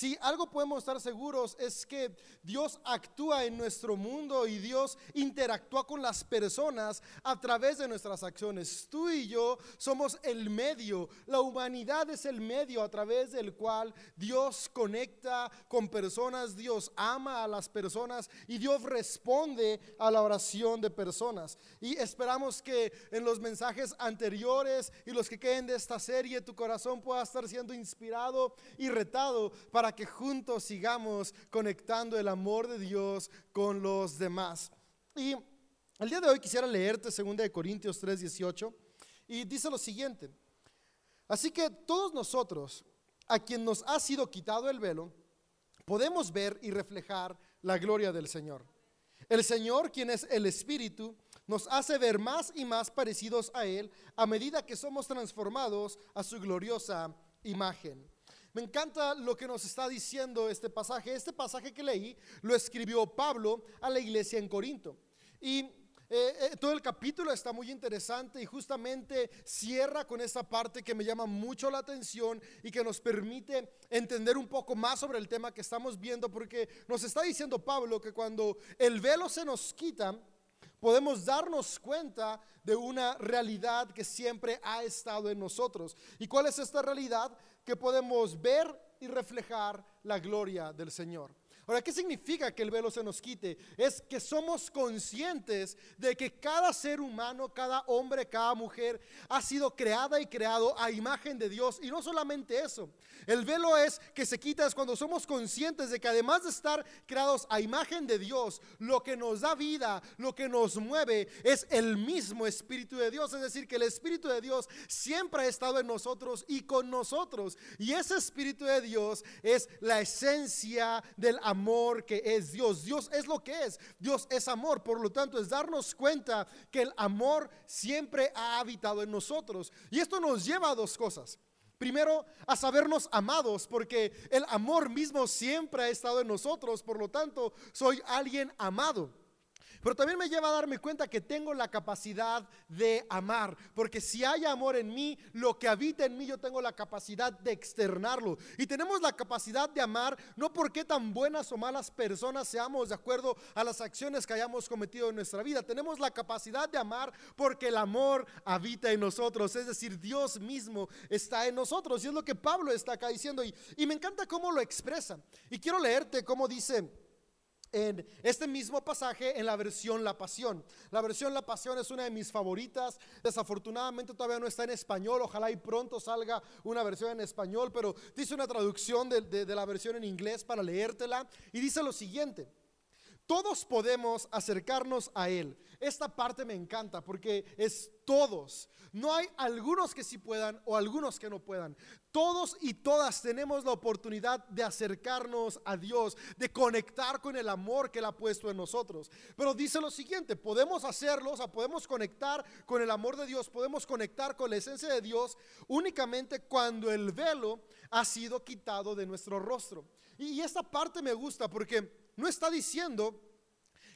Si algo podemos estar seguros es que Dios actúa en nuestro mundo y Dios interactúa con las personas a través de nuestras acciones. Tú y yo somos el medio, la humanidad es el medio a través del cual Dios conecta con personas, Dios ama a las personas y Dios responde a la oración de personas. Y esperamos que en los mensajes anteriores y los que queden de esta serie tu corazón pueda estar siendo inspirado y retado para que juntos sigamos conectando el amor de Dios con los demás. Y el día de hoy quisiera leerte 2 Corintios 3, 18 y dice lo siguiente. Así que todos nosotros, a quien nos ha sido quitado el velo, podemos ver y reflejar la gloria del Señor. El Señor, quien es el Espíritu, nos hace ver más y más parecidos a Él a medida que somos transformados a su gloriosa imagen. Me encanta lo que nos está diciendo este pasaje. Este pasaje que leí lo escribió Pablo a la iglesia en Corinto. Y eh, eh, todo el capítulo está muy interesante y justamente cierra con esta parte que me llama mucho la atención y que nos permite entender un poco más sobre el tema que estamos viendo, porque nos está diciendo Pablo que cuando el velo se nos quita, podemos darnos cuenta de una realidad que siempre ha estado en nosotros. ¿Y cuál es esta realidad? Que podemos ver y reflejar la gloria del Señor. Ahora, ¿qué significa que el velo se nos quite? Es que somos conscientes de que cada ser humano, cada hombre, cada mujer ha sido creada y creado a imagen de Dios. Y no solamente eso, el velo es que se quita es cuando somos conscientes de que además de estar creados a imagen de Dios, lo que nos da vida, lo que nos mueve es el mismo Espíritu de Dios. Es decir, que el Espíritu de Dios siempre ha estado en nosotros y con nosotros. Y ese Espíritu de Dios es la esencia del amor amor que es Dios. Dios es lo que es. Dios es amor. Por lo tanto, es darnos cuenta que el amor siempre ha habitado en nosotros. Y esto nos lleva a dos cosas. Primero, a sabernos amados, porque el amor mismo siempre ha estado en nosotros. Por lo tanto, soy alguien amado. Pero también me lleva a darme cuenta que tengo la capacidad de amar, porque si hay amor en mí, lo que habita en mí, yo tengo la capacidad de externarlo. Y tenemos la capacidad de amar, no porque tan buenas o malas personas seamos de acuerdo a las acciones que hayamos cometido en nuestra vida. Tenemos la capacidad de amar porque el amor habita en nosotros, es decir, Dios mismo está en nosotros. Y es lo que Pablo está acá diciendo. Y, me encanta cómo lo expresa. Y quiero leerte cómo dice en este mismo pasaje en la versión La Pasión. La versión La Pasión es una de mis favoritas. Desafortunadamente todavía no está en español. Ojalá y pronto salga una versión en español, pero dice una traducción de, de la versión en inglés para leértela. Y dice lo siguiente. Todos podemos acercarnos a Él. Esta parte me encanta porque es todos. No hay algunos que sí puedan o algunos que no puedan. Todos y todas tenemos la oportunidad de acercarnos a Dios, de conectar con el amor que Él ha puesto en nosotros. Pero dice lo siguiente, podemos hacerlo, o sea, podemos conectar con el amor de Dios, podemos conectar con la esencia de Dios únicamente cuando el velo ha sido quitado de nuestro rostro. Y esta parte me gusta porque no está diciendo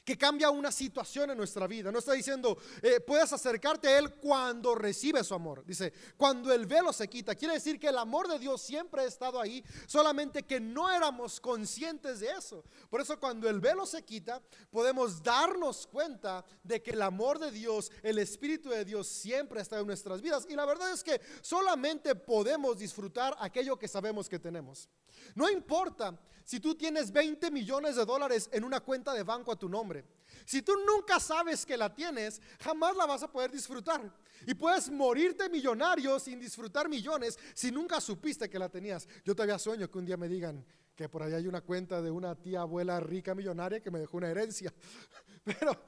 que cambia una situación en nuestra vida. No está diciendo, eh, puedes acercarte a Él cuando recibes su amor. Dice, cuando el velo se quita. Quiere decir que el amor de Dios siempre ha estado ahí, solamente que no éramos conscientes de eso. Por eso cuando el velo se quita, podemos darnos cuenta de que el amor de Dios, el Espíritu de Dios siempre estado en nuestras vidas. Y la verdad es que solamente podemos disfrutar aquello que sabemos que tenemos. No importa si tú tienes 20 millones de dólares en una cuenta de banco a tu nombre. Si tú nunca sabes que la tienes, jamás la vas a poder disfrutar. Y puedes morirte millonario sin disfrutar millones si nunca supiste que la tenías. Yo todavía sueño que un día me digan que por ahí hay una cuenta de una tía abuela rica millonaria que me dejó una herencia. Pero,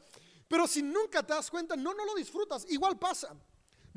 pero si nunca te das cuenta, no, no lo disfrutas. Igual pasa.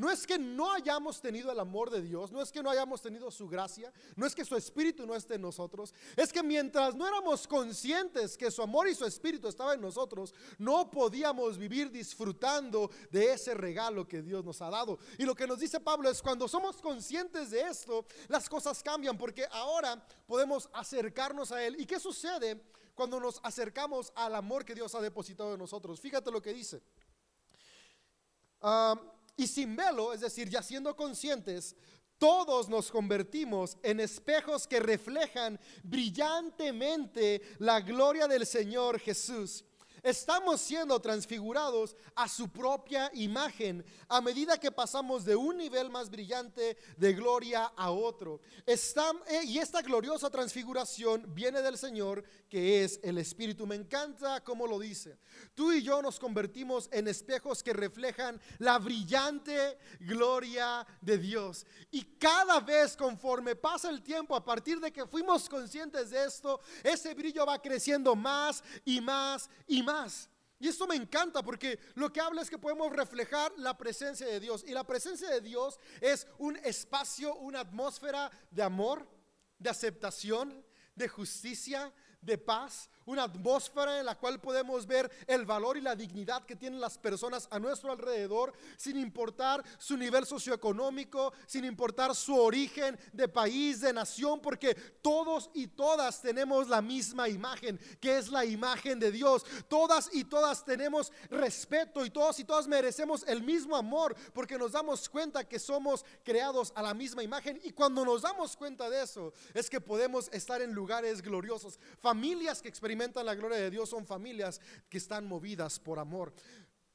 No es que no hayamos tenido el amor de Dios, no es que no hayamos tenido su gracia, no es que su espíritu no esté en nosotros, es que mientras no éramos conscientes que su amor y su espíritu estaban en nosotros, no podíamos vivir disfrutando de ese regalo que Dios nos ha dado. Y lo que nos dice Pablo es cuando somos conscientes de esto, las cosas cambian porque ahora podemos acercarnos a Él. ¿Y qué sucede cuando nos acercamos al amor que Dios ha depositado en nosotros? Fíjate lo que dice. Ah, y sin velo, es decir, ya siendo conscientes, todos nos convertimos en espejos que reflejan brillantemente la gloria del Señor Jesús. Estamos siendo transfigurados a su propia imagen a medida que pasamos de un nivel más brillante de gloria a otro. Eh, y esta gloriosa transfiguración viene del Señor, que es el Espíritu. Me encanta cómo lo dice. Tú y yo nos convertimos en espejos que reflejan la brillante gloria de Dios. Y cada vez conforme pasa el tiempo, a partir de que fuimos conscientes de esto, ese brillo va creciendo más y más y más y esto me encanta porque lo que habla es que podemos reflejar la presencia de Dios. Y la presencia de Dios es un espacio, una atmósfera de amor, de aceptación, de justicia, de paz, una atmósfera en la cual podemos ver el valor y la dignidad que tienen las personas a nuestro alrededor, sin importar su nivel socioeconómico, sin importar su origen de país, de nación, porque todos y todas tenemos la misma imagen, que es la imagen de Dios. Todas y todas tenemos respeto y todos y todas merecemos el mismo amor, porque nos damos cuenta que somos creados a la misma imagen y cuando nos damos cuenta de eso, es que podemos estar en lugares gloriosos, familias que experimentan experimentan la gloria de Dios son familias que están movidas por amor.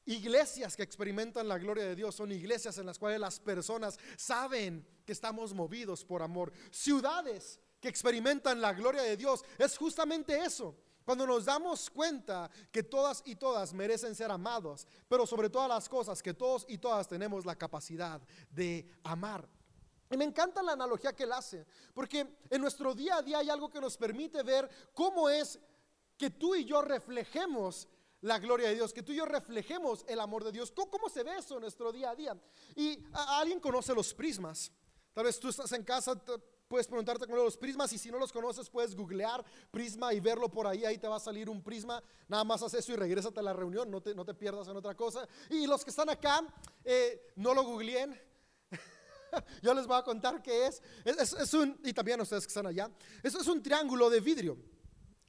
Iglesias que experimentan la gloria de Dios son iglesias en las cuales las personas saben que estamos movidos por amor. Ciudades que experimentan la gloria de Dios es justamente eso. Cuando nos damos cuenta que todas y todas merecen ser amados, pero sobre todas las cosas que todos y todas tenemos la capacidad de amar. Y me encanta la analogía que él hace, porque en nuestro día a día hay algo que nos permite ver cómo es que tú y yo reflejemos la gloria de Dios, que tú y yo reflejemos el amor de Dios. ¿Cómo, se ve eso en nuestro día a día? Y alguien conoce los prismas. Tal vez tú estás en casa, puedes preguntarte con los prismas y si no los conoces puedes googlear prisma y verlo por ahí, ahí te va a salir un prisma. Nada más haz eso y regrésate a la reunión, no te, no te pierdas en otra cosa. Y los que están acá, eh, no lo googleen. Yo les voy a contar qué es. Es, es. un, y también ustedes que están allá, eso es un triángulo de vidrio.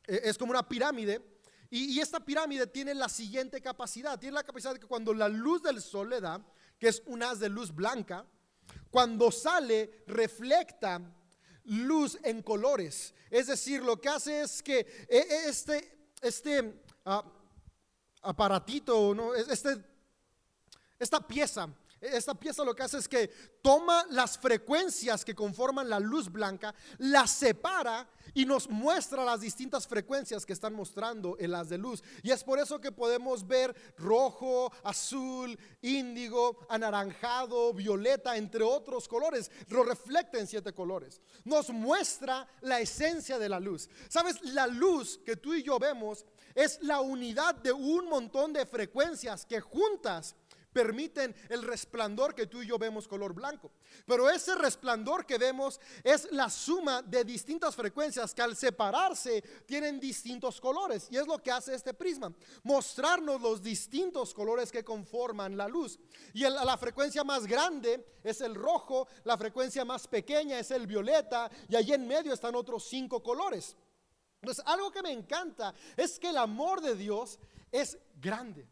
Eh, es como una pirámide. Y, esta pirámide tiene la siguiente capacidad. Tiene la capacidad de que cuando la luz del sol le da, que es un haz de luz blanca, cuando sale reflecta luz en colores. Es decir, lo que hace es que eh, eh, este, este ah, aparatito, ¿no? este, esta pieza, esta pieza lo que hace es que toma las frecuencias que conforman la luz blanca, las separa y nos muestra las distintas frecuencias que están mostrando en las de luz. Y es por eso que podemos ver rojo, azul, índigo, anaranjado, violeta, entre otros colores. Lo refleja en siete colores. Nos muestra la esencia de la luz. ¿Sabes? La luz que tú y yo vemos es la unidad de un montón de frecuencias que juntas permiten el resplandor que tú y yo vemos color blanco. Pero ese resplandor que vemos es la suma de distintas frecuencias que al separarse tienen distintos colores. Y es lo que hace este prisma, mostrarnos los distintos colores que conforman la luz. Y la frecuencia más grande es el rojo, la frecuencia más pequeña es el violeta y allí en medio están otros cinco colores. Entonces, algo que me encanta es que el amor de Dios es grande.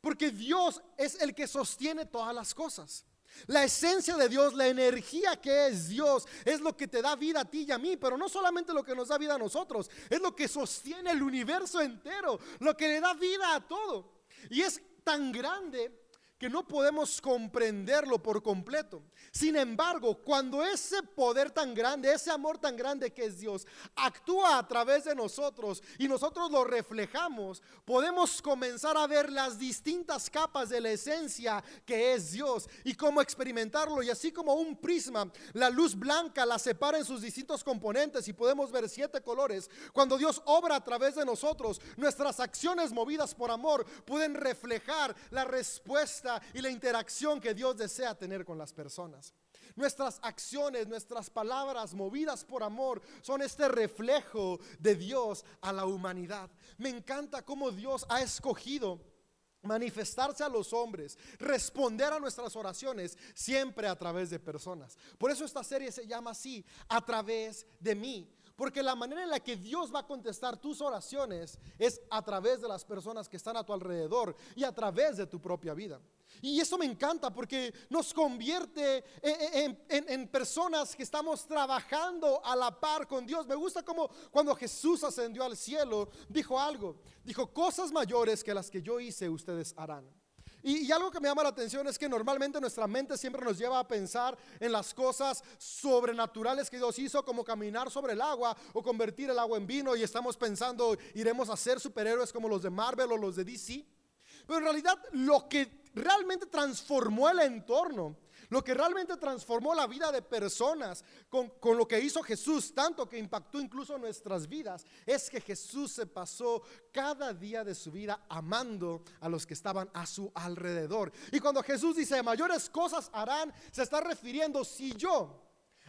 Porque Dios es el que sostiene todas las cosas. La esencia de Dios, la energía que es Dios, es lo que te da vida a ti y a mí, pero no solamente lo que nos da vida a nosotros, es lo que sostiene el universo entero, lo que le da vida a todo. Y es tan grande que no podemos comprenderlo por completo. Sin embargo, cuando ese poder tan grande, ese amor tan grande que es Dios, actúa a través de nosotros y nosotros lo reflejamos, podemos comenzar a ver las distintas capas de la esencia que es Dios y cómo experimentarlo. Y así como un prisma, la luz blanca la separa en sus distintos componentes y podemos ver siete colores. Cuando Dios obra a través de nosotros, nuestras acciones movidas por amor pueden reflejar la respuesta y la interacción que Dios desea tener con las personas. Nuestras acciones, nuestras palabras movidas por amor son este reflejo de Dios a la humanidad. Me encanta cómo Dios ha escogido manifestarse a los hombres, responder a nuestras oraciones siempre a través de personas. Por eso esta serie se llama así, a través de mí. Porque la manera en la que Dios va a contestar tus oraciones es a través de las personas que están a tu alrededor y a través de tu propia vida. Y eso me encanta porque nos convierte en, personas que estamos trabajando a la par con Dios. Me gusta como cuando Jesús ascendió al cielo, dijo algo. Dijo, cosas mayores que las que yo hice, ustedes harán. Y, algo que me llama la atención es que normalmente nuestra mente siempre nos lleva a pensar en las cosas sobrenaturales que Dios hizo, como caminar sobre el agua o convertir el agua en vino, y estamos pensando, iremos a ser superhéroes como los de Marvel o los de DC. Pero en realidad lo que realmente transformó el entorno, lo que realmente transformó la vida de personas con, lo que hizo Jesús, tanto que impactó incluso nuestras vidas, es que Jesús se pasó cada día de su vida amando a los que estaban a su alrededor. Y cuando Jesús dice, mayores cosas harán, se está refiriendo, si yo,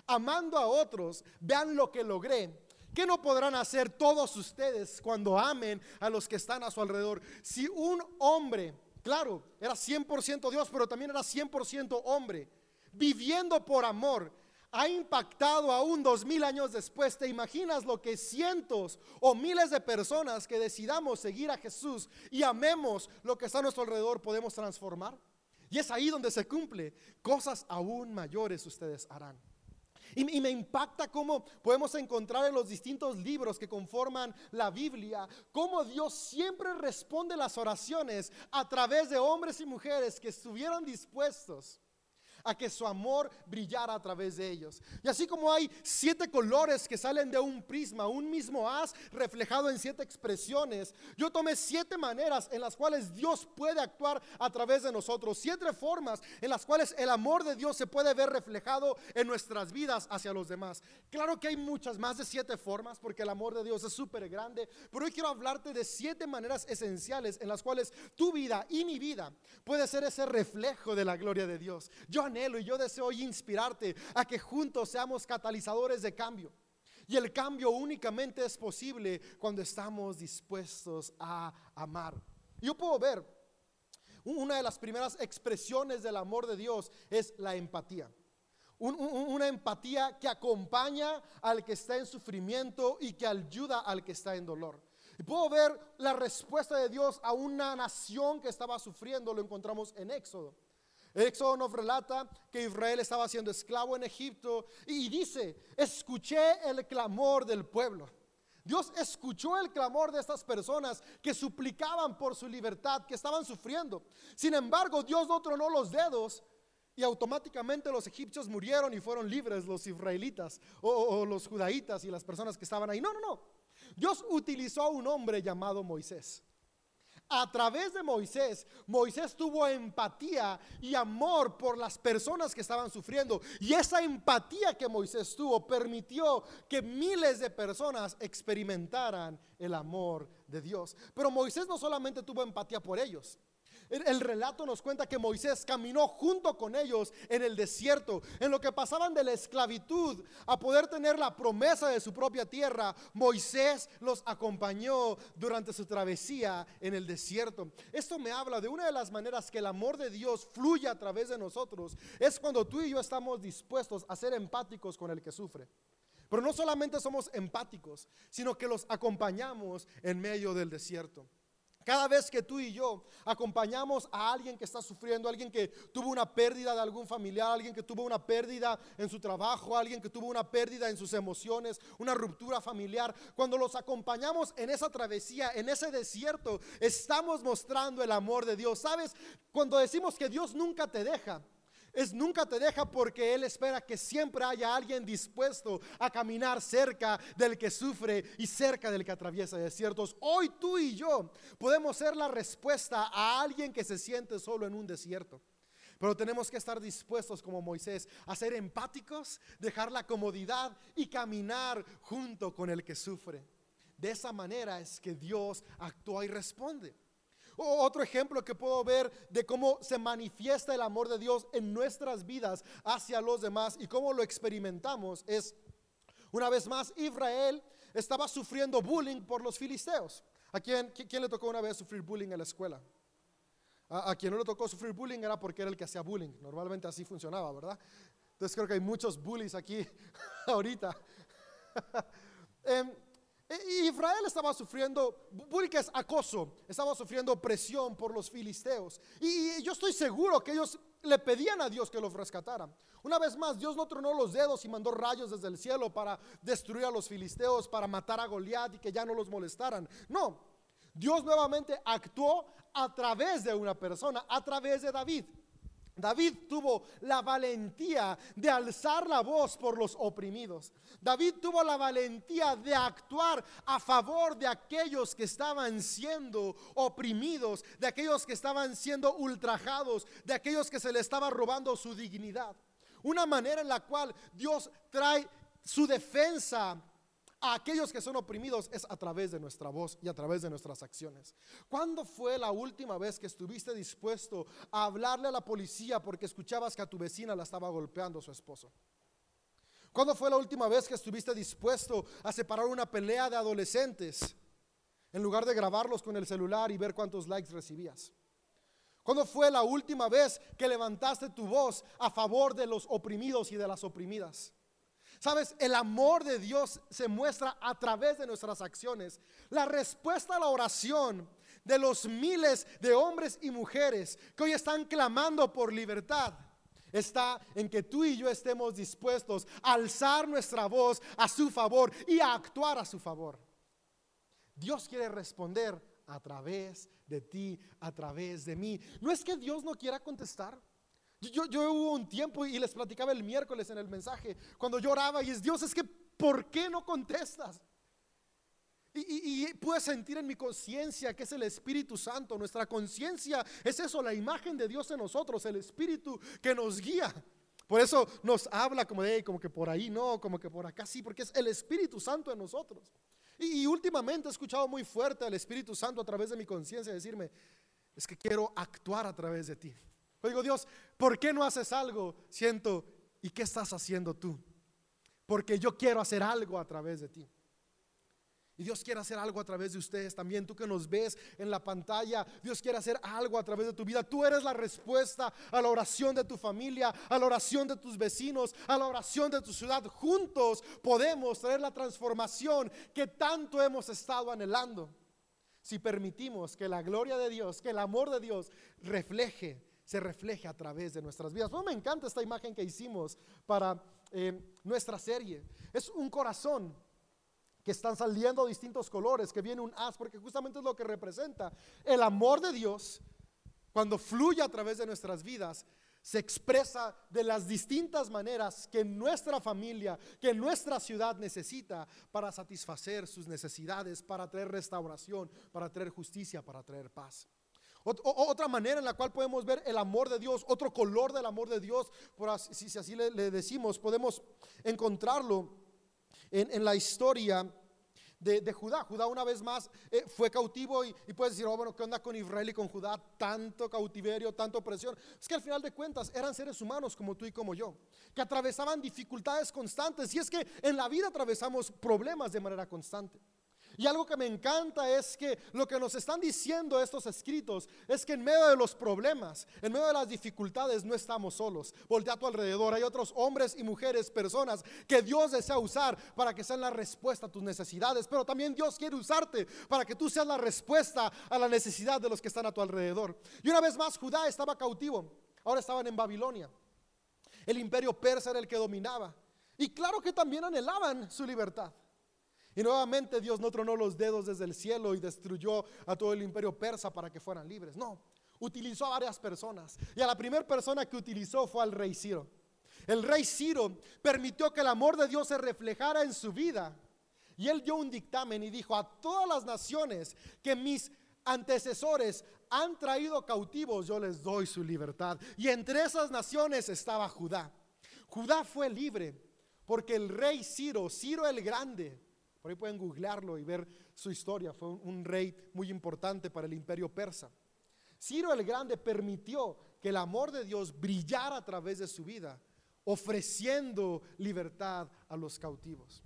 amando a otros, vean lo que logré, ¿Qué no podrán hacer todos ustedes cuando amen a los que están a su alrededor? Si un hombre Claro, era 100% Dios, pero también era 100% hombre. Viviendo por amor, ha impactado aún dos mil años después. ¿Te imaginas lo que cientos o miles de personas que decidamos seguir a Jesús y amemos lo que está a nuestro alrededor podemos transformar? Y es ahí donde se cumple. Cosas aún mayores ustedes harán. Y, me impacta cómo podemos encontrar en los distintos libros que conforman la Biblia, cómo Dios siempre responde las oraciones a través de hombres y mujeres que estuvieron dispuestos a que su amor brillara a través de ellos. Y así como hay siete colores que salen de un prisma, un mismo haz reflejado en siete expresiones, yo tomé siete maneras en las cuales Dios puede actuar a través de nosotros, siete formas en las cuales el amor de Dios se puede ver reflejado en nuestras vidas hacia los demás. Claro que hay muchas más de siete formas porque el amor de Dios es súper grande, pero hoy quiero hablarte de siete maneras esenciales en las cuales tu vida y mi vida puede ser ese reflejo de la gloria de Dios. Yo anhelo y yo deseo inspirarte a que juntos seamos catalizadores de cambio. Y el cambio únicamente es posible cuando estamos dispuestos a amar. Yo puedo ver, una de las primeras expresiones del amor de Dios es la empatía. una empatía que acompaña al que está en sufrimiento y que ayuda al que está en dolor. Puedo ver la respuesta de Dios a una nación que estaba sufriendo, lo encontramos en Éxodo. Éxodo nos relata que Israel estaba siendo esclavo en Egipto y dice, escuché el clamor del pueblo. Dios escuchó el clamor de estas personas que suplicaban por su libertad, que estaban sufriendo. Sin embargo, Dios no tronó los dedos y automáticamente los egipcios murieron y fueron libres los israelitas o, o los judaítas y las personas que estaban ahí. No, no, no. Dios utilizó a un hombre llamado Moisés a través de Moisés, Moisés tuvo empatía y amor por las personas que estaban sufriendo. Y esa empatía que Moisés tuvo permitió que miles de personas experimentaran el amor de Dios. Pero Moisés no solamente tuvo empatía por ellos, el, relato nos cuenta que Moisés caminó junto con ellos en el desierto, en lo que pasaban de la esclavitud a poder tener la promesa de su propia tierra. Moisés los acompañó durante su travesía en el desierto. Esto me habla de una de las maneras que el amor de Dios fluye a través de nosotros. Es cuando tú y yo estamos dispuestos a ser empáticos con el que sufre. Pero no solamente somos empáticos, sino que los acompañamos en medio del desierto. Cada vez que tú y yo acompañamos a alguien que está sufriendo, alguien que tuvo una pérdida de algún familiar, alguien que tuvo una pérdida en su trabajo, alguien que tuvo una pérdida en sus emociones, una ruptura familiar, cuando los acompañamos en esa travesía, en ese desierto, estamos mostrando el amor de Dios. ¿Sabes? Cuando decimos que Dios nunca te deja, es nunca te deja porque Él espera que siempre haya alguien dispuesto a caminar cerca del que sufre y cerca del que atraviesa desiertos. Hoy tú y yo podemos ser la respuesta a alguien que se siente solo en un desierto. Pero tenemos que estar dispuestos como Moisés a ser empáticos, dejar la comodidad y caminar junto con el que sufre. De esa manera es que Dios actúa y responde. Otro ejemplo que puedo ver de cómo se manifiesta el amor de Dios en nuestras vidas hacia los demás y cómo lo experimentamos es, una vez más, Israel estaba sufriendo bullying por los filisteos. ¿A quién, quién le tocó una vez sufrir bullying en la escuela? A, quien no le tocó sufrir bullying era porque era el que hacía bullying. Normalmente así funcionaba, ¿verdad? Entonces creo que hay muchos bullies aquí ahorita. Em, Israel estaba sufriendo, es acoso, estaba sufriendo presión por los filisteos. Y yo estoy seguro que ellos le pedían a Dios que los rescatara. Una vez más, Dios no tronó los dedos y mandó rayos desde el cielo para destruir a los filisteos, para matar a Goliat y que ya no los molestaran. No, Dios nuevamente actuó a través de una persona, a través de David. David tuvo la valentía de alzar la voz por los oprimidos. David tuvo la valentía de actuar a favor de aquellos que estaban siendo oprimidos, de aquellos que estaban siendo ultrajados, de aquellos que se le estaba robando su dignidad. Una manera en la cual Dios trae su defensa a aquellos que son oprimidos es a través de nuestra voz y a través de nuestras acciones. ¿Cuándo fue la última vez que estuviste dispuesto a hablarle a la policía porque escuchabas que a tu vecina la estaba golpeando su esposo? ¿Cuándo fue la última vez que estuviste dispuesto a separar una pelea de adolescentes en lugar de grabarlos con el celular y ver cuántos likes recibías? ¿Cuándo fue la última vez que levantaste tu voz a favor de los oprimidos y de las oprimidas? Sabes, el amor de Dios se muestra a través de nuestras acciones. La respuesta a la oración de los miles de hombres y mujeres que hoy están clamando por libertad está en que tú y yo estemos dispuestos a alzar nuestra voz a su favor y a actuar a su favor. Dios quiere responder a través de ti, a través de mí. No es que Dios no quiera contestar. Yo, hubo un tiempo y les platicaba el miércoles en el mensaje, cuando lloraba y es Dios, es que ¿por qué no contestas? Y, y, pude sentir en mi conciencia que es el Espíritu Santo. Nuestra conciencia es eso, la imagen de Dios en nosotros, el Espíritu que nos guía. Por eso nos habla como de, como que por ahí no, como que por acá sí, porque es el Espíritu Santo en nosotros. Y, y últimamente he escuchado muy fuerte al Espíritu Santo a través de mi conciencia decirme, es que quiero actuar a través de ti. Digo, Dios, ¿por qué no haces algo? Siento, ¿y qué estás haciendo tú? Porque yo quiero hacer algo a través de ti. Y Dios quiere hacer algo a través de ustedes también. Tú que nos ves en la pantalla, Dios quiere hacer algo a través de tu vida. Tú eres la respuesta a la oración de tu familia, a la oración de tus vecinos, a la oración de tu ciudad. Juntos podemos traer la transformación que tanto hemos estado anhelando. Si permitimos que la gloria de Dios, que el amor de Dios refleje se refleje a través de nuestras vidas. No me encanta esta imagen que hicimos para eh, nuestra serie. Es un corazón que están saliendo distintos colores, que viene un as, porque justamente es lo que representa. El amor de Dios, cuando fluye a través de nuestras vidas, se expresa de las distintas maneras que nuestra familia, que nuestra ciudad necesita para satisfacer sus necesidades, para traer restauración, para traer justicia, para traer paz. Otra manera en la cual podemos ver el amor de Dios, otro color del amor de Dios, por si, así le, decimos, podemos encontrarlo en, la historia de, Judá. Judá una vez más eh, fue cautivo y, puedes decir, oh, bueno, ¿qué onda con Israel y con Judá? Tanto cautiverio, tanto opresión. Es que al final de cuentas eran seres humanos como tú y como yo, que atravesaban dificultades constantes. Y es que en la vida atravesamos problemas de manera constante. Y algo que me encanta es que lo que nos están diciendo estos escritos es que en medio de los problemas, en medio de las dificultades, no estamos solos. Voltea a tu alrededor, hay otros hombres y mujeres, personas que Dios desea usar para que sean la respuesta a tus necesidades, pero también Dios quiere usarte para que tú seas la respuesta a la necesidad de los que están a tu alrededor. Y una vez más, Judá estaba cautivo, ahora estaban en Babilonia. El imperio persa era el que dominaba. Y claro que también anhelaban su libertad. Y nuevamente Dios no tronó los dedos desde el cielo y destruyó a todo el imperio persa para que fueran libres. No, utilizó a varias personas. Y a la primera persona que utilizó fue al rey Ciro. El rey Ciro permitió que el amor de Dios se reflejara en su vida. Y él dio un dictamen y dijo a todas las naciones que mis antecesores han traído cautivos, yo les doy su libertad. Y entre esas naciones estaba Judá. Judá fue libre porque el rey Ciro, Ciro el Grande, por ahí pueden googlearlo y ver su historia. Fue un, rey muy importante para el imperio persa. Ciro el Grande permitió que el amor de Dios brillara a través de su vida, ofreciendo libertad a los cautivos.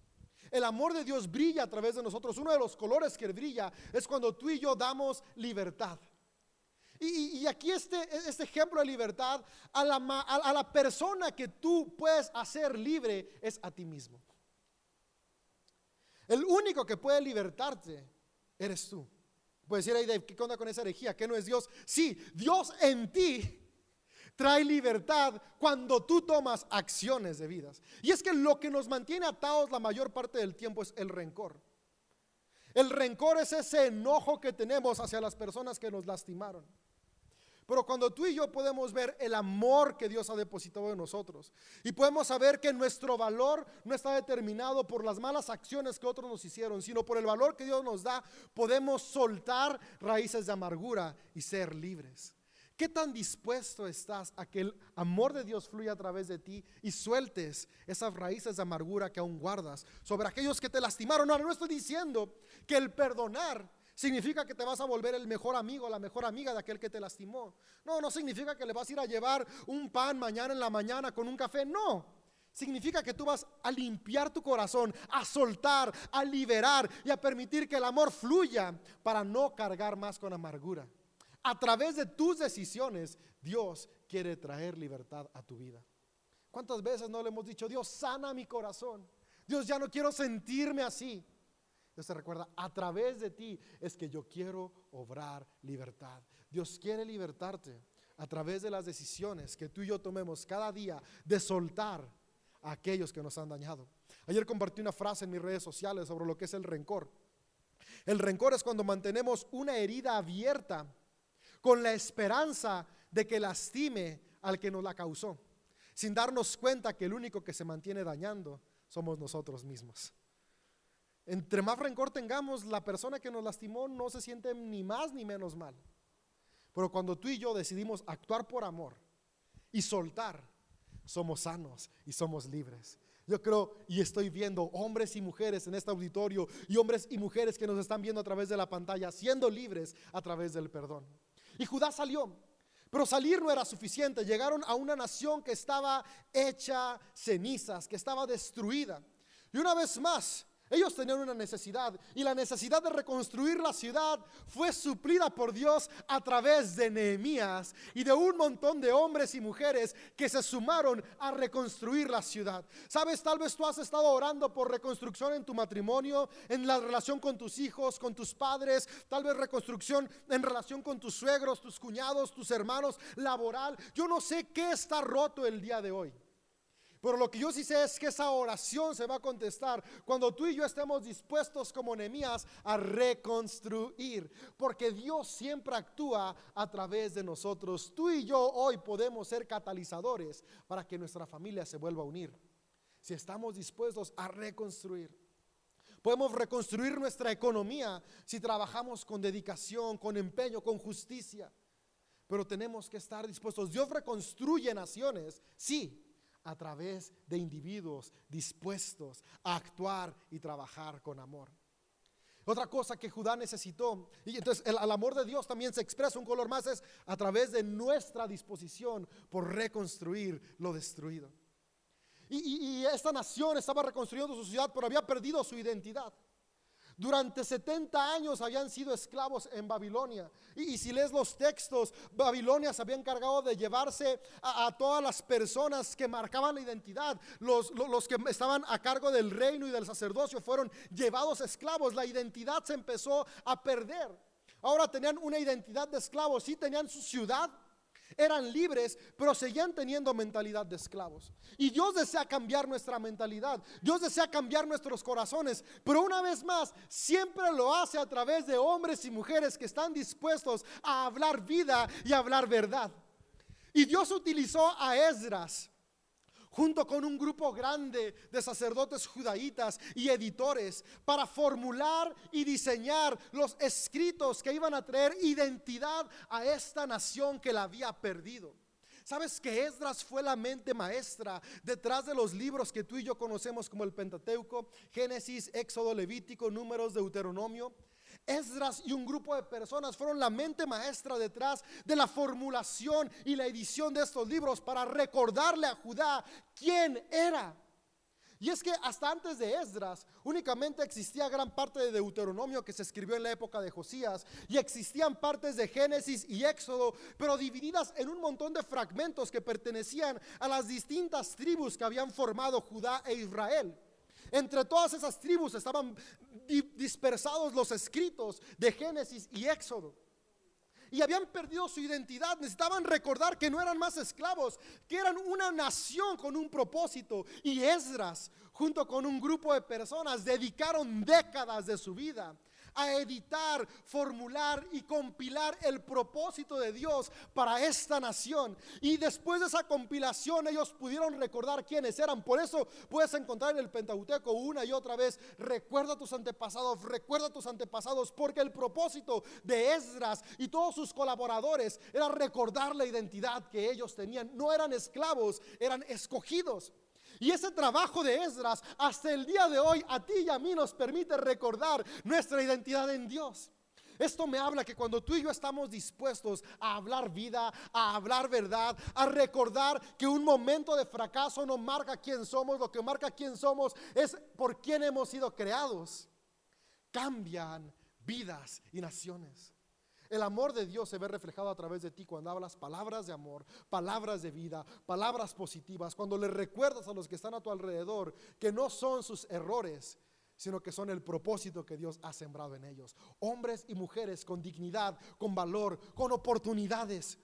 El amor de Dios brilla a través de nosotros. Uno de los colores que brilla es cuando tú y yo damos libertad. Y, aquí este, este, ejemplo de libertad, a la, a la persona que tú puedes hacer libre es a ti mismo. El único que puede libertarte eres tú. Puedes decir, ahí, ¿qué onda con esa herejía? ¿Qué no es Dios? Sí, Dios en ti trae libertad cuando tú tomas acciones de vidas. Y es que lo que nos mantiene atados la mayor parte del tiempo es el rencor. El rencor es ese enojo que tenemos hacia las personas que nos lastimaron. Pero cuando tú y yo podemos ver el amor que Dios ha depositado en nosotros y podemos saber que nuestro valor no está determinado por las malas acciones que otros nos hicieron, sino por el valor que Dios nos da, podemos soltar raíces de amargura y ser libres. ¿Qué tan dispuesto estás a que el amor de Dios fluya a través de ti y sueltes esas raíces de amargura que aún guardas sobre aquellos que te lastimaron? No, no estoy diciendo que el perdonar significa que te vas a volver el mejor amigo, la mejor amiga de aquel que te lastimó. No, no significa que le vas a ir a llevar un pan mañana en la mañana con un café. No. Significa que tú vas a limpiar tu corazón, a soltar, a liberar y a permitir que el amor fluya para no cargar más con amargura a través de tus decisiones, Dios quiere traer libertad a tu vida. ¿Cuántas veces no le hemos dicho, Dios sana mi corazón? Dios, ya no quiero sentirme así. Dios te recuerda, a través de ti es que yo quiero obrar libertad. Dios quiere libertarte a través de las decisiones que tú y yo tomemos cada día de soltar a aquellos que nos han dañado. Ayer compartí una frase en mis redes sociales sobre lo que es el rencor. El rencor es cuando mantenemos una herida abierta con la esperanza de que lastime al que nos la causó, sin darnos cuenta que el único que se mantiene dañando somos nosotros mismos. Entre más rencor tengamos, la persona que nos lastimó no se siente ni más ni menos mal. Pero cuando tú y yo decidimos actuar por amor y soltar, somos sanos y somos libres. Yo creo y estoy viendo hombres y mujeres en este auditorio y hombres y mujeres que nos están viendo a través de la pantalla, siendo libres a través del perdón. Y Judá salió. Pero salir no era suficiente. Llegaron a una nación que estaba hecha cenizas, que estaba destruida. Y una vez más, ellos tenían una necesidad y la necesidad de reconstruir la ciudad fue suplida por Dios a través de Nehemías y de un montón de hombres y mujeres que se sumaron a reconstruir la ciudad. Sabes, tal vez tú has estado orando por reconstrucción en tu matrimonio, en la relación con tus hijos, con tus padres, tal vez reconstrucción en relación con tus suegros, tus cuñados, tus hermanos, laboral. Yo no sé qué está roto el día de hoy. Pero lo que yo sí sé es que esa oración se va a contestar cuando tú y yo estemos dispuestos como Nehemías a reconstruir, porque Dios siempre actúa a través de nosotros. Tú y yo hoy podemos ser catalizadores para que nuestra familia se vuelva a unir. Si estamos dispuestos a reconstruir. Podemos reconstruir nuestra economía si trabajamos con dedicación, con empeño, con justicia. Pero tenemos que estar dispuestos. Dios reconstruye naciones, sí, a través de individuos dispuestos a actuar y trabajar con amor. Otra cosa que Judá necesitó, y entonces el, amor de Dios también se expresa un color más, es a través de nuestra disposición por reconstruir lo destruido. Y esta nación estaba reconstruyendo su ciudad, pero había perdido su identidad. Durante 70 años habían sido esclavos en Babilonia. Y, si lees los textos, Babilonia se había encargado de llevarse a, todas las personas que marcaban la identidad. Los, los, que estaban a cargo del reino y del sacerdocio fueron llevados esclavos. La identidad se empezó a perder. Ahora tenían una identidad de esclavos. Sí tenían su ciudad, eran libres, pero seguían teniendo mentalidad de esclavos. Y Dios desea cambiar nuestra mentalidad. Dios desea cambiar nuestros corazones. Pero una vez más, siempre lo hace a través de hombres y mujeres que están dispuestos a hablar vida y hablar verdad. Y Dios utilizó a Esdras junto con un grupo grande de sacerdotes judaítas y editores para formular y diseñar los escritos que iban a traer identidad a esta nación que la había perdido. ¿Sabes que Esdras fue la mente maestra detrás de los libros que tú y yo conocemos como el Pentateuco, Génesis, Éxodo, Levítico, Números, Deuteronomio? Esdras y un grupo de personas fueron la mente maestra detrás de la formulación y la edición de estos libros para recordarle a Judá quién era. Y es que hasta antes de Esdras únicamente existía gran parte de Deuteronomio que se escribió en la época de Josías y existían partes de Génesis y Éxodo, pero divididas en un montón de fragmentos que pertenecían a las distintas tribus que habían formado Judá e Israel. Entre todas esas tribus estaban dispersados los escritos de Génesis y Éxodo. Y habían perdido su identidad, necesitaban recordar que no eran más esclavos, que eran una nación con un propósito. Y Esdras, junto con un grupo de personas, dedicaron décadas de su vida a editar, formular y compilar el propósito de Dios para esta nación. Y después de esa compilación ellos pudieron recordar quiénes eran. Por eso puedes encontrar en el Pentateuco una y otra vez, recuerda a tus antepasados, recuerda a tus antepasados, porque el propósito de Esdras y todos sus colaboradores era recordar la identidad que ellos tenían. No eran esclavos, eran escogidos. Y ese trabajo de Esdras hasta el día de hoy a ti y a mí nos permite recordar nuestra identidad en Dios. Esto me habla que cuando tú y yo estamos dispuestos a hablar vida, a hablar verdad, a recordar que un momento de fracaso no marca quién somos, lo que marca quién somos es por quién hemos sido creados, cambian vidas y naciones. El amor de Dios se ve reflejado a través de ti cuando hablas palabras de amor, palabras de vida, palabras positivas, cuando le recuerdas a los que están a tu alrededor que no son sus errores, sino que son el propósito que Dios ha sembrado en ellos. Hombres y mujeres con dignidad, con valor, con oportunidades.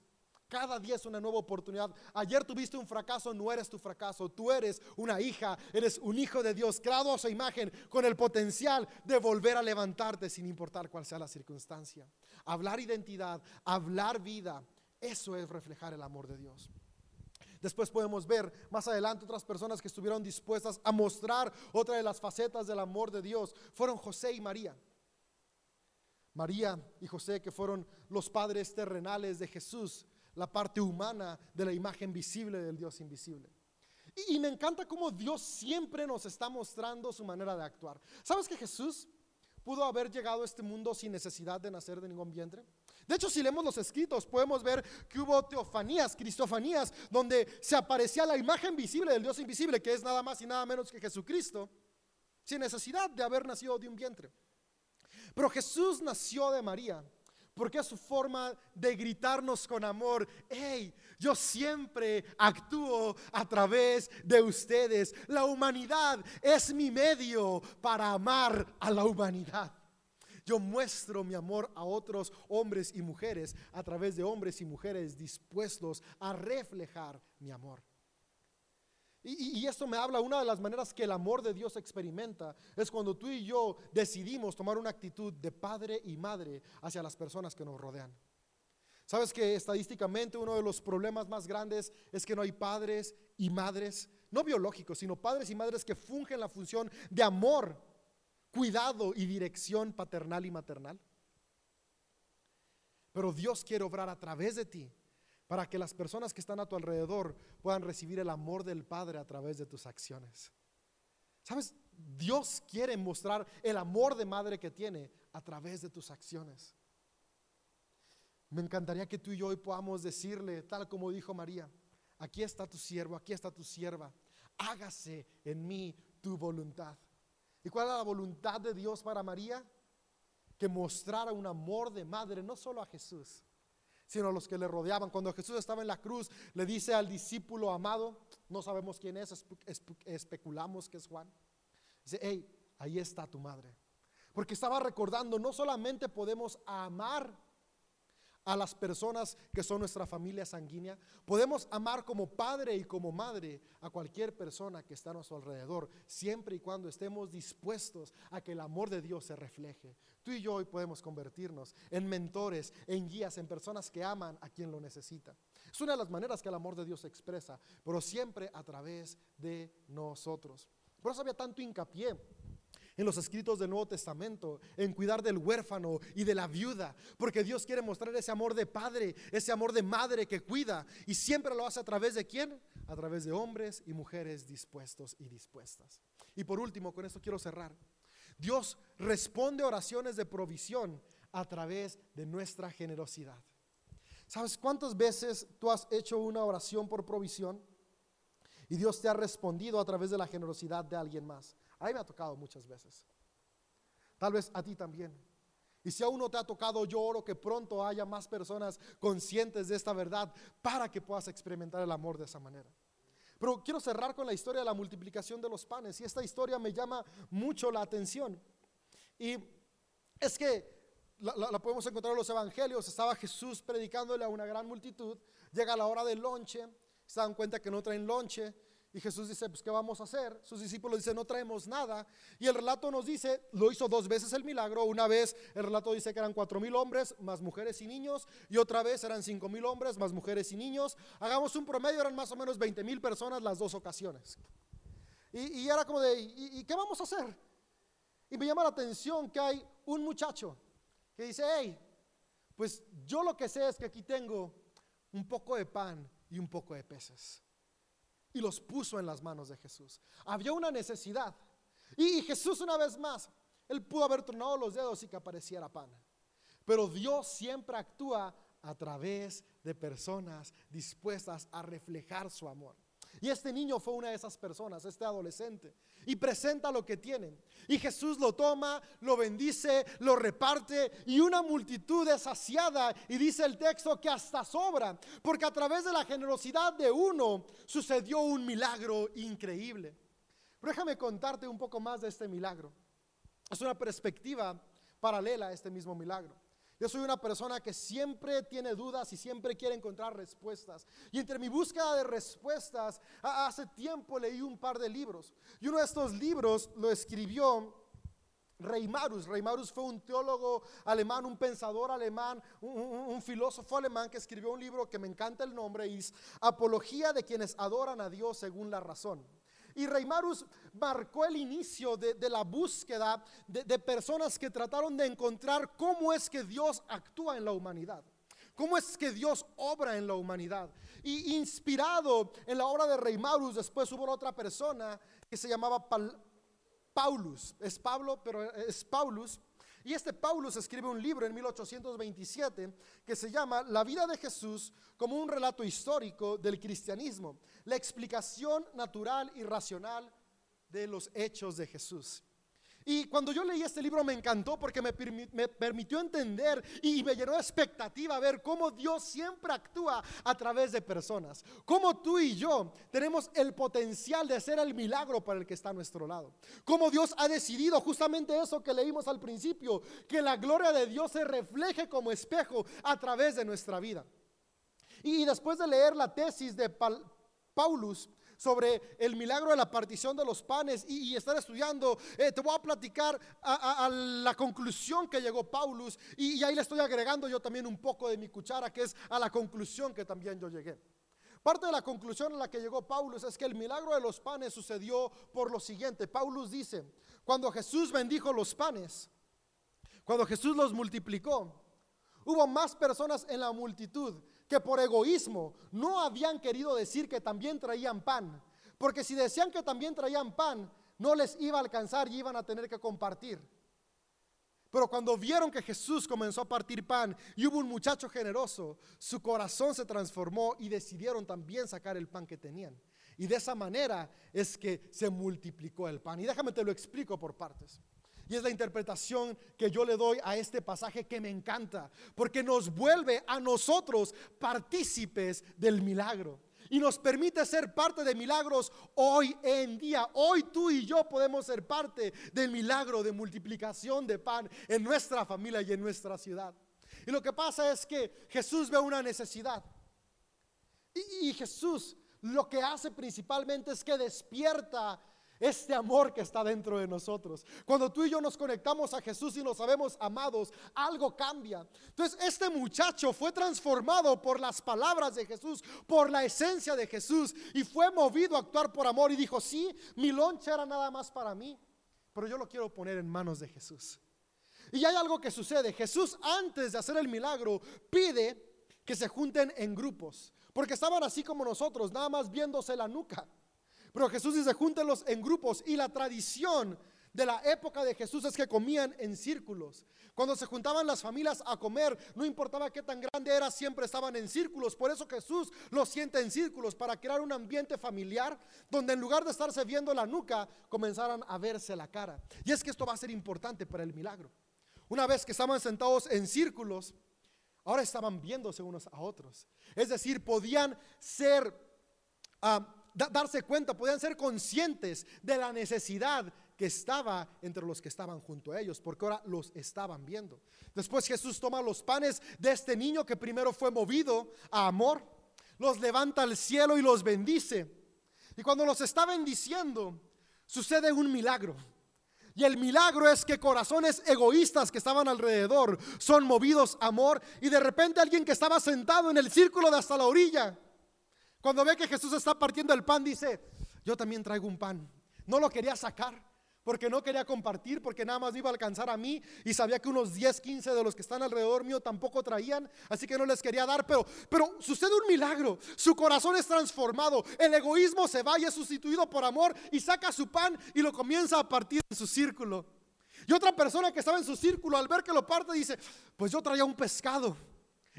Cada día es una nueva oportunidad. Ayer tuviste un fracaso, no eres tu fracaso. Tú eres una hija, eres un hijo de Dios, creado a su imagen, con el potencial de volver a levantarte sin importar cuál sea la circunstancia. Hablar identidad, hablar vida, eso es reflejar el amor de Dios. Después podemos ver más adelante otras personas que estuvieron dispuestas a mostrar otra de las facetas del amor de Dios. Fueron José y María. María y José que fueron los padres terrenales de Jesús la parte humana de la imagen visible del Dios invisible. Y, me encanta cómo Dios siempre nos está mostrando su manera de actuar. ¿Sabes que Jesús pudo haber llegado a este mundo sin necesidad de nacer de ningún vientre? De hecho, si leemos los escritos, podemos ver que hubo teofanías, cristofanías, donde se aparecía la imagen visible del Dios invisible, que es nada más y nada menos que Jesucristo, sin necesidad de haber nacido de un vientre. Pero Jesús nació de María porque es su forma de gritarnos con amor, hey, yo siempre actúo a través de ustedes. La humanidad es mi medio para amar a la humanidad. Yo muestro mi amor a otros hombres y mujeres a través de hombres y mujeres dispuestos a reflejar mi amor. Y, esto me habla, una de las maneras que el amor de Dios experimenta es cuando tú y yo decidimos tomar una actitud de padre y madre hacia las personas que nos rodean. Sabes que estadísticamente uno de los problemas más grandes es que no hay padres y madres, no biológicos, sino padres y madres que fungen la función de amor, cuidado y dirección paternal y maternal. Pero Dios quiere obrar a través de ti para que las personas que están a tu alrededor puedan recibir el amor del Padre a través de tus acciones. ¿Sabes? Dios quiere mostrar el amor de madre que tiene a través de tus acciones. Me encantaría que tú y yo hoy podamos decirle, tal como dijo María, aquí está tu siervo, aquí está tu sierva, hágase en mí tu voluntad. ¿Y cuál era la voluntad de Dios para María? Que mostrara un amor de madre, no solo a Jesús, sino a los que le rodeaban. Cuando Jesús estaba en la cruz, le dice al discípulo amado, no sabemos quién es, especulamos que es Juan. Dice, hey, ahí está tu madre. Porque estaba recordando, no solamente podemos amar a las personas que son nuestra familia sanguínea. Podemos amar como padre y como madre a cualquier persona que está a nuestro alrededor, siempre y cuando estemos dispuestos a que el amor de Dios se refleje. Tú y yo hoy podemos convertirnos en mentores, en guías, en personas que aman a quien lo necesita. Es una de las maneras que el amor de Dios se expresa, pero siempre a través de nosotros. Por eso había tanto hincapié en los escritos del Nuevo Testamento, en cuidar del huérfano y de la viuda, porque Dios quiere mostrar ese amor de padre, ese amor de madre que cuida, y siempre lo hace a través de quién? A través de hombres y mujeres dispuestos y dispuestas. Y por último, con esto quiero cerrar. Dios responde oraciones de provisión a través de nuestra generosidad. ¿Sabes cuántas veces tú has hecho una oración por provisión? Y Dios te ha respondido a través de la generosidad de alguien más. A mí me ha tocado muchas veces. Tal vez a ti también. Y si aún no te ha tocado, yo oro que pronto haya más personas conscientes de esta verdad para que puedas experimentar el amor de esa manera. Pero quiero cerrar con la historia de la multiplicación de los panes. Y esta historia me llama mucho la atención. Y es que la, podemos encontrar en los evangelios. Estaba Jesús predicándole a una gran multitud. Llega la hora del lonche. Se dan cuenta que no traen lonche. Y Jesús dice, pues ¿qué vamos a hacer? Sus discípulos dicen, no traemos nada. Y el relato nos dice, lo hizo dos veces el milagro. Una vez el relato dice que eran cuatro mil hombres, más mujeres y niños. Y otra vez eran cinco mil hombres, más mujeres y niños. Hagamos un promedio, eran más o menos 20 mil personas las dos ocasiones. Y, era como de, ¿y, qué vamos a hacer? Y me llama la atención que hay un muchacho que dice, hey, pues yo lo que sé es que aquí tengo un poco de pan y un poco de peces y los puso en las manos de Jesús. Había una necesidad. Y Jesús una vez más, él pudo haber tronado los dedos y que apareciera pan. Pero Dios siempre actúa a través de personas dispuestas a reflejar su amor. Y este niño fue una de esas personas, este adolescente, y presenta lo que tiene. Y Jesús lo toma, lo bendice, lo reparte, y una multitud es saciada. Y dice el texto que hasta sobra, porque a través de la generosidad de uno sucedió un milagro increíble. Pero déjame contarte un poco más de este milagro. Es una perspectiva paralela a este mismo milagro. Yo soy una persona que siempre tiene dudas y siempre quiere encontrar respuestas. Y entre mi búsqueda de respuestas, hace tiempo leí un par de libros. Y uno de estos libros lo escribió Reimarus. Reimarus fue un teólogo alemán, un pensador alemán, un, filósofo alemán que escribió un libro que me encanta el nombre, es Apología de quienes adoran a Dios según la razón. Y Reimarus marcó el inicio de, la búsqueda de, personas que trataron de encontrar cómo es que Dios actúa en la humanidad. ¿Cómo es que Dios obra en la humanidad? Y inspirado en la obra de Reimarus, después hubo otra persona que se llamaba Paulus. Es Pablo, pero es Paulus y este Paulus escribe un libro en 1827 que se llama La vida de Jesús como un relato histórico del cristianismo, la explicación natural y racional de los hechos de Jesús. Y cuando yo leí este libro me encantó porque me, permitió entender y me llenó de expectativa ver cómo Dios siempre actúa a través de personas. Cómo tú y yo tenemos el potencial de ser el milagro para el que está a nuestro lado. Cómo Dios ha decidido justamente eso que leímos al principio, que la gloria de Dios se refleje como espejo a través de nuestra vida. Y después de leer la tesis de Paulus, sobre el milagro de la partición de los panes y, estar estudiando, eh, te voy a platicar a, la conclusión que llegó Paulus y, y ahí le estoy agregando yo también un poco de mi cuchara, que es a la conclusión que también yo llegué. Parte de la conclusión a la que llegó Paulus es que el milagro de los panes sucedió por lo siguiente. Paulus dice, cuando Jesús bendijo los panes, cuando Jesús los multiplicó, hubo más personas en la multitud que por egoísmo no habían querido decir que también traían pan, porque si decían que también traían pan, no les iba a alcanzar y iban a tener que compartir. Pero cuando vieron que Jesús comenzó a partir pan y hubo un muchacho generoso, su corazón se transformó y decidieron también sacar el pan que tenían. Y de esa manera es que se multiplicó el pan. Y déjame te lo explico por partes. Y es la interpretación que yo le doy a este pasaje que me encanta, porque nos vuelve a nosotros partícipes del milagro. Y nos permite ser parte de milagros hoy en día. Hoy tú y yo podemos ser parte del milagro de multiplicación de pan en nuestra familia y en nuestra ciudad. Y lo que pasa es que Jesús ve una necesidad. Y, y Jesús lo que hace principalmente es que despierta este amor que está dentro de nosotros. Cuando tú y yo nos conectamos a Jesús y nos sabemos amados, algo cambia. Entonces este muchacho fue transformado por las palabras de Jesús, por la esencia de Jesús y fue movido a actuar por amor y dijo, sí, mi loncha era nada más para mí, pero yo lo quiero poner en manos de Jesús. Y hay algo que sucede. Jesús antes de hacer el milagro pide que se junten en grupos, porque estaban así como nosotros, nada más viéndose la nuca. Pero Jesús dice, júntenlos en grupos. Y la tradición de la época de Jesús es que comían en círculos. Cuando se juntaban las familias a comer, no importaba qué tan grande era, siempre estaban en círculos. Por eso Jesús los siente en círculos, para crear un ambiente familiar donde en lugar de estarse viendo la nuca, comenzaran a verse la cara. Y es que esto va a ser importante para el milagro. Una vez que estaban sentados en círculos, ahora estaban viéndose unos a otros. Es decir, podían ser... Ah, da- darse cuenta, podían ser conscientes de la necesidad que estaba entre los que estaban junto a ellos, porque ahora los estaban viendo. Después Jesús toma los panes de este niño que primero fue movido a amor, los levanta al cielo y los bendice. Y cuando los está bendiciendo, sucede un milagro. Y el milagro es que corazones egoístas que estaban alrededor son movidos a amor y de repente alguien que estaba sentado en el círculo de hasta la orilla, cuando ve que Jesús está partiendo el pan, dice, yo también traigo un pan. No lo quería sacar porque no quería compartir, porque nada más iba a alcanzar a mí y sabía que unos 10, 15 de los que están alrededor mío tampoco traían, así que no les quería dar, pero, pero sucede un milagro, su corazón es transformado, el egoísmo se va y es sustituido por amor y saca su pan y lo comienza a partir en su círculo. Y otra persona que estaba en su círculo al ver que lo parte dice, pues yo traía un pescado.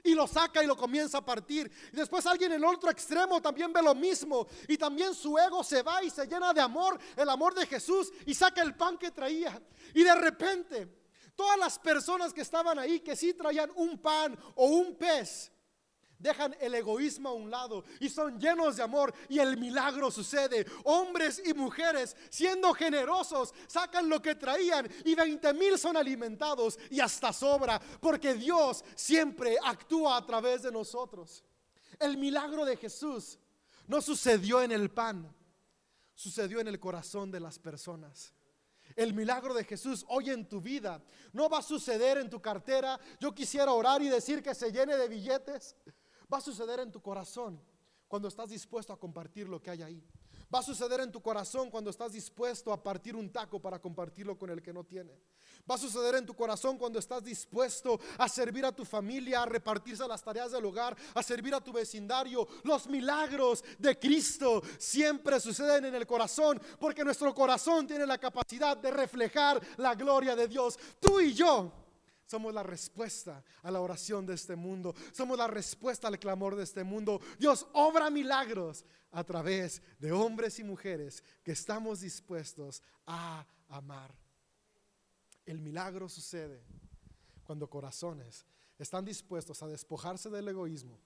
Y lo saca y lo comienza a partir. Y después alguien en el otro extremo también ve lo mismo. Y también su ego se va y se llena de amor, el amor de Jesús, y saca el pan que traía. Y de repente, todas las personas que estaban ahí, que sí traían un pan o un pez, dejan el egoísmo a un lado y son llenos de amor y el milagro sucede. Hombres y mujeres siendo generosos sacan lo que traían y 20 mil son alimentados y hasta sobra porque Dios siempre actúa a través de nosotros. El milagro de Jesús no sucedió en el pan, sucedió en el corazón de las personas. El milagro de Jesús hoy en tu vida no va a suceder en tu cartera. Yo quisiera orar y decir que se llene de billetes. Va a suceder en tu corazón cuando estás dispuesto a compartir lo que hay ahí. Va a suceder en tu corazón cuando estás dispuesto a partir un taco para compartirlo con el que no tiene. Va a suceder en tu corazón cuando estás dispuesto a servir a tu familia, a repartirse las tareas del hogar, a servir a tu vecindario. Los milagros de Cristo siempre suceden en el corazón porque nuestro corazón tiene la capacidad de reflejar la gloria de Dios. Tú y yo somos la respuesta a la oración de este mundo. Somos la respuesta al clamor de este mundo. Dios obra milagros a través de hombres y mujeres que estamos dispuestos a amar. El milagro sucede cuando corazones están dispuestos a despojarse del egoísmo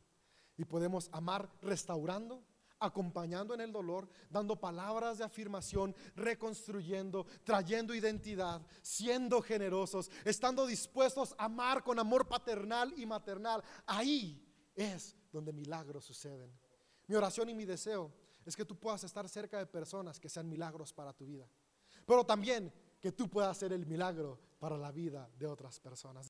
y podemos amar restaurando, acompañando en el dolor, dando palabras de afirmación, reconstruyendo, trayendo identidad, siendo generosos, estando dispuestos a amar con amor paternal y maternal. Ahí es donde milagros suceden. Mi oración y mi deseo es que tú puedas estar cerca de personas que sean milagros para tu vida, pero también que tú puedas ser el milagro para la vida de otras personas.